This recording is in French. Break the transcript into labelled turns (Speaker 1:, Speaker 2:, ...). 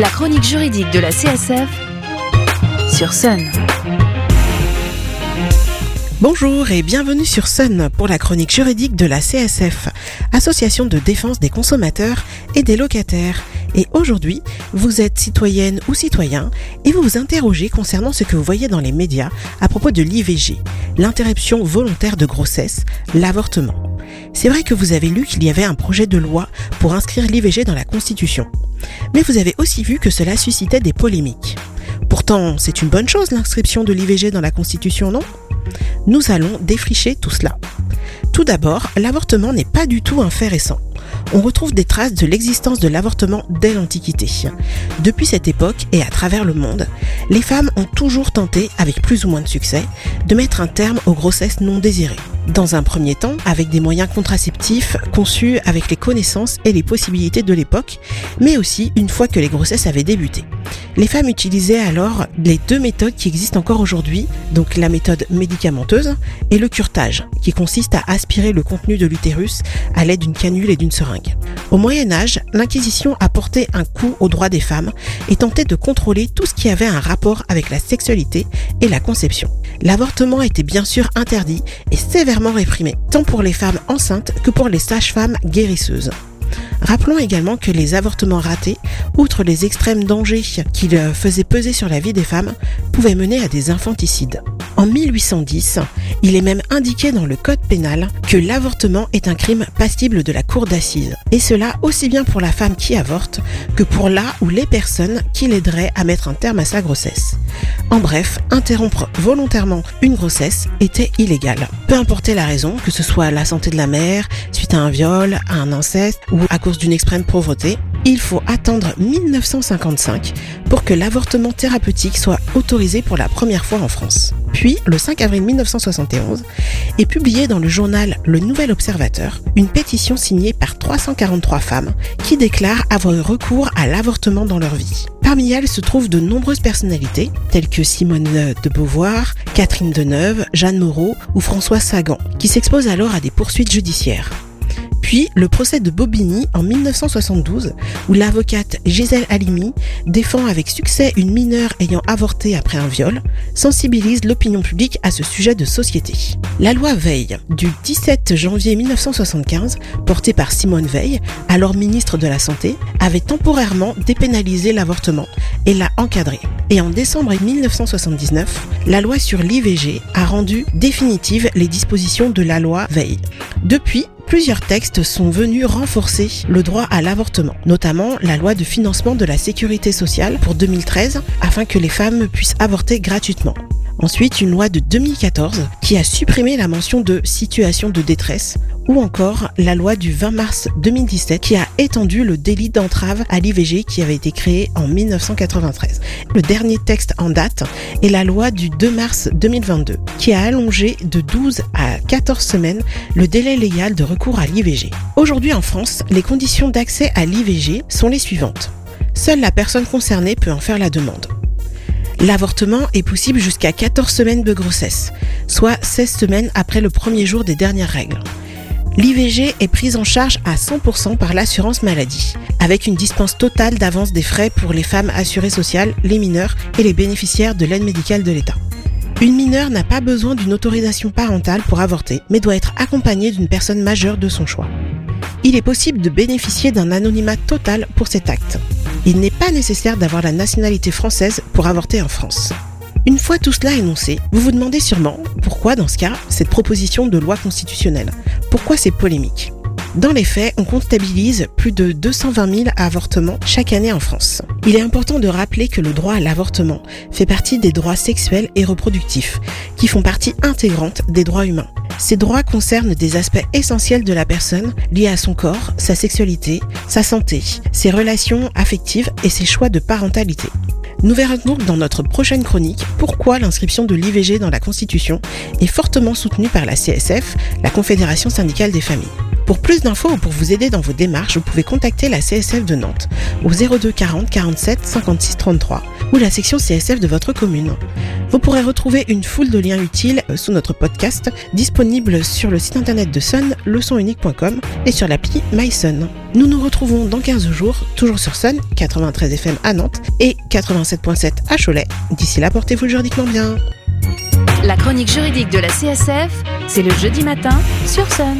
Speaker 1: La chronique juridique de la CSF sur Sun.
Speaker 2: Bonjour et bienvenue sur Sun pour la chronique juridique de la CSF, Association de défense des consommateurs et des locataires. Et aujourd'hui, vous êtes citoyenne ou citoyen et vous vous interrogez concernant ce que vous voyez dans les médias à propos de l'IVG, l'interruption volontaire de grossesse, l'avortement. C'est vrai que vous avez lu qu'il y avait un projet de loi pour inscrire l'IVG dans la Constitution. Mais vous avez aussi vu que cela suscitait des polémiques. Pourtant, c'est une bonne chose l'inscription de l'IVG dans la Constitution, non? Nous allons défricher tout cela. Tout d'abord, l'avortement n'est pas du tout un fait récent on retrouve des traces de l'existence de l'avortement dès l'Antiquité. Depuis cette époque et à travers le monde, les femmes ont toujours tenté, avec plus ou moins de succès, de mettre un terme aux grossesses non désirées. Dans un premier temps, avec des moyens contraceptifs conçus avec les connaissances et les possibilités de l'époque, mais aussi une fois que les grossesses avaient débuté. Les femmes utilisaient alors les deux méthodes qui existent encore aujourd'hui, donc la méthode médicamenteuse et le curtage, qui consiste à aspirer le contenu de l'utérus à l'aide d'une canule et d'une seringue. Au Moyen Âge, l'Inquisition a porté un coup aux droits des femmes et tentait de contrôler tout ce qui avait un rapport avec la sexualité et la conception. L'avortement était bien sûr interdit et sévèrement réprimé, tant pour les femmes enceintes que pour les sages-femmes guérisseuses. Rappelons également que les avortements ratés, outre les extrêmes dangers qu'ils faisaient peser sur la vie des femmes, pouvaient mener à des infanticides. En 1810, il est même indiqué dans le code pénal que l'avortement est un crime passible de la cour d'assises. Et cela aussi bien pour la femme qui avorte que pour la ou les personnes qui l'aideraient à mettre un terme à sa grossesse. En bref, interrompre volontairement une grossesse était illégal. Peu importe la raison, que ce soit la santé de la mère, suite à un viol, à un inceste ou à cause d'une extrême pauvreté, il faut attendre 1955 pour que l'avortement thérapeutique soit autorisé pour la première fois en France. Puis, le 5 avril 1971, est publiée dans le journal Le Nouvel Observateur une pétition signée par 343 femmes qui déclarent avoir eu recours à l'avortement dans leur vie. Parmi elles se trouvent de nombreuses personnalités, telles que Simone de Beauvoir, Catherine Deneuve, Jeanne Moreau ou François Sagan, qui s'exposent alors à des poursuites judiciaires. Puis le procès de Bobigny en 1972, où l'avocate Gisèle Halimi défend avec succès une mineure ayant avorté après un viol, sensibilise l'opinion publique à ce sujet de société. La loi Veil du 17 janvier 1975, portée par Simone Veil, alors ministre de la Santé, avait temporairement dépénalisé l'avortement et l'a encadré. Et en décembre 1979, la loi sur l'IVG a rendu définitive les dispositions de la loi Veil. Depuis, plusieurs textes sont venus renforcer le droit à l'avortement, notamment la loi de financement de la sécurité sociale pour 2013 afin que les femmes puissent avorter gratuitement. Ensuite, une loi de 2014 qui a supprimé la mention de situation de détresse ou encore la loi du 20 mars 2017 qui a étendu le délit d'entrave à l'IVG qui avait été créé en 1993. Le dernier texte en date est la loi du 2 mars 2022 qui a allongé de 12 à 14 semaines le délai légal de recours à l'IVG. Aujourd'hui en France, les conditions d'accès à l'IVG sont les suivantes. Seule la personne concernée peut en faire la demande. L'avortement est possible jusqu'à 14 semaines de grossesse, soit 16 semaines après le premier jour des dernières règles. L'IVG est prise en charge à 100% par l'assurance maladie, avec une dispense totale d'avance des frais pour les femmes assurées sociales, les mineurs et les bénéficiaires de l'aide médicale de l'État. Une mineure n'a pas besoin d'une autorisation parentale pour avorter, mais doit être accompagnée d'une personne majeure de son choix. Il est possible de bénéficier d'un anonymat total pour cet acte. Il n'est pas nécessaire d'avoir la nationalité française pour avorter en France. Une fois tout cela énoncé, vous vous demandez sûrement pourquoi dans ce cas cette proposition de loi constitutionnelle Pourquoi c'est polémique? Dans les faits, on comptabilise plus de 220 000 avortements chaque année en France. Il est important de rappeler que le droit à l'avortement fait partie des droits sexuels et reproductifs, qui font partie intégrante des droits humains. Ces droits concernent des aspects essentiels de la personne liés à son corps, sa sexualité, sa santé, ses relations affectives et ses choix de parentalité. Nous verrons donc dans notre prochaine chronique pourquoi l'inscription de l'IVG dans la Constitution est fortement soutenue par la CSF, la Confédération syndicale des familles. Pour plus d'infos ou pour vous aider dans vos démarches, vous pouvez contacter la CSF de Nantes au 02 40 47 56 33 ou la section CSF de votre commune. Vous pourrez retrouver une foule de liens utiles euh, sous notre podcast disponible sur le site internet de Sun, leçonunique.com et sur l'appli MySun. Nous nous retrouvons dans 15 jours, toujours sur Sun, 93 FM à Nantes et 87.7 à Cholet. D'ici là, portez-vous juridiquement bien.
Speaker 1: La chronique juridique de la CSF, c'est le jeudi matin sur Sun.